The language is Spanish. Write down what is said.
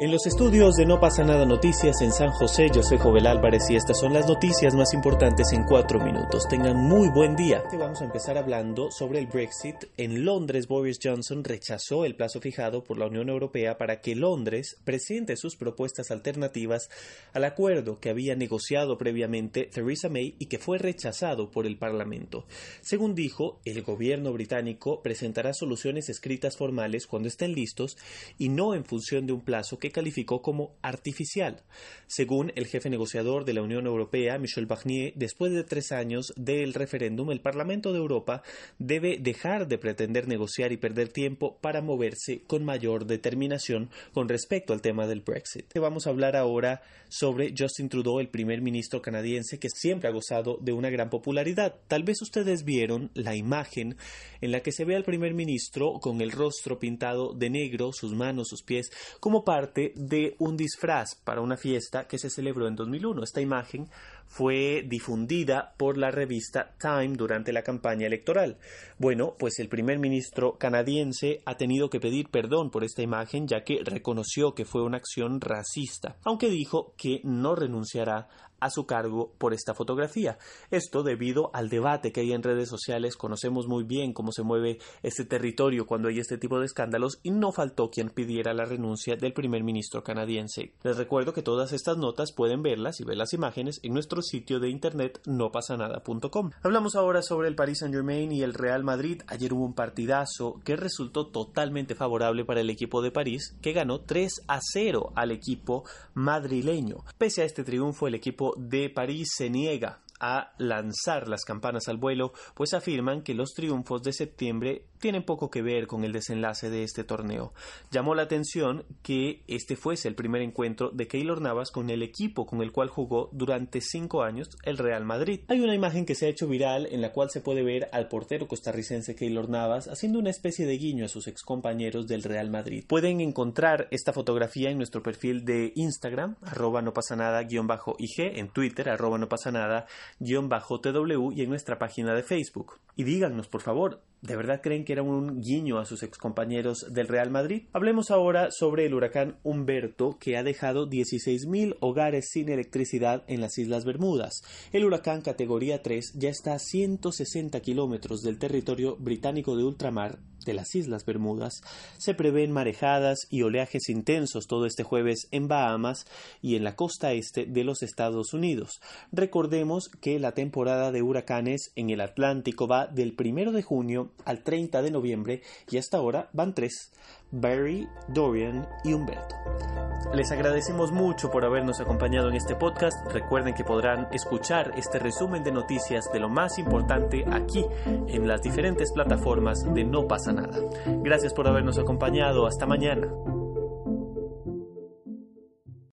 En los estudios de No pasa nada noticias en San José, José Jovel Álvarez y estas son las noticias más importantes en cuatro minutos. Tengan muy buen día. Vamos a empezar hablando sobre el Brexit. En Londres, Boris Johnson rechazó el plazo fijado por la Unión Europea para que Londres presente sus propuestas alternativas al acuerdo que había negociado previamente Theresa May y que fue rechazado por el Parlamento. Según dijo, el gobierno británico presentará soluciones escritas formales cuando estén listos y no en función de un plazo que calificó como artificial. Según el jefe negociador de la Unión Europea, Michel Barnier, después de tres años del referéndum, el Parlamento de Europa debe dejar de pretender negociar y perder tiempo para moverse con mayor determinación con respecto al tema del Brexit. Vamos a hablar ahora sobre Justin Trudeau, el primer ministro canadiense que siempre ha gozado de una gran popularidad. Tal vez ustedes vieron la imagen en la que se ve al primer ministro con el rostro pintado de negro, sus manos, sus pies, como parte de un disfraz para una fiesta que se celebró en 2001. Esta imagen fue difundida por la revista Time durante la campaña electoral. Bueno, pues el primer ministro canadiense ha tenido que pedir perdón por esta imagen ya que reconoció que fue una acción racista, aunque dijo que no renunciará a su cargo por esta fotografía. Esto debido al debate que hay en redes sociales. Conocemos muy bien cómo se mueve este territorio cuando hay este tipo de escándalos y no faltó quien pidiera la renuncia del primer ministro canadiense. Les recuerdo que todas estas notas pueden verlas y ver las imágenes en nuestro sitio de internet nopasanada.com. Hablamos ahora sobre el Paris Saint-Germain y el Real Madrid. Ayer hubo un partidazo que resultó totalmente favorable para el equipo de París, que ganó 3 a 0 al equipo madrileño. Pese a este triunfo, el equipo de París se niega a lanzar las campanas al vuelo, pues afirman que los triunfos de septiembre tienen poco que ver con el desenlace de este torneo. Llamó la atención que este fuese el primer encuentro de Keylor Navas con el equipo con el cual jugó durante cinco años el Real Madrid. Hay una imagen que se ha hecho viral en la cual se puede ver al portero costarricense Keylor Navas haciendo una especie de guiño a sus excompañeros del Real Madrid. Pueden encontrar esta fotografía en nuestro perfil de Instagram, arroba no pasa nada guion bajo IG, en Twitter, arroba no pasa nada tw y en nuestra página de Facebook. Y díganos, por favor, ¿De verdad creen que era un guiño a sus excompañeros del Real Madrid? Hablemos ahora sobre el huracán Humberto que ha dejado 16.000 hogares sin electricidad en las Islas Bermudas. El huracán categoría 3 ya está a 160 kilómetros del territorio británico de ultramar de las Islas Bermudas. Se prevén marejadas y oleajes intensos todo este jueves en Bahamas y en la costa este de los Estados Unidos. Recordemos que la temporada de huracanes en el Atlántico va del 1 de junio al 30 de noviembre y hasta ahora van tres, Barry, Dorian y Humberto. Les agradecemos mucho por habernos acompañado en este podcast. Recuerden que podrán escuchar este resumen de noticias de lo más importante aquí en las diferentes plataformas de No pasa nada. Gracias por habernos acompañado. Hasta mañana.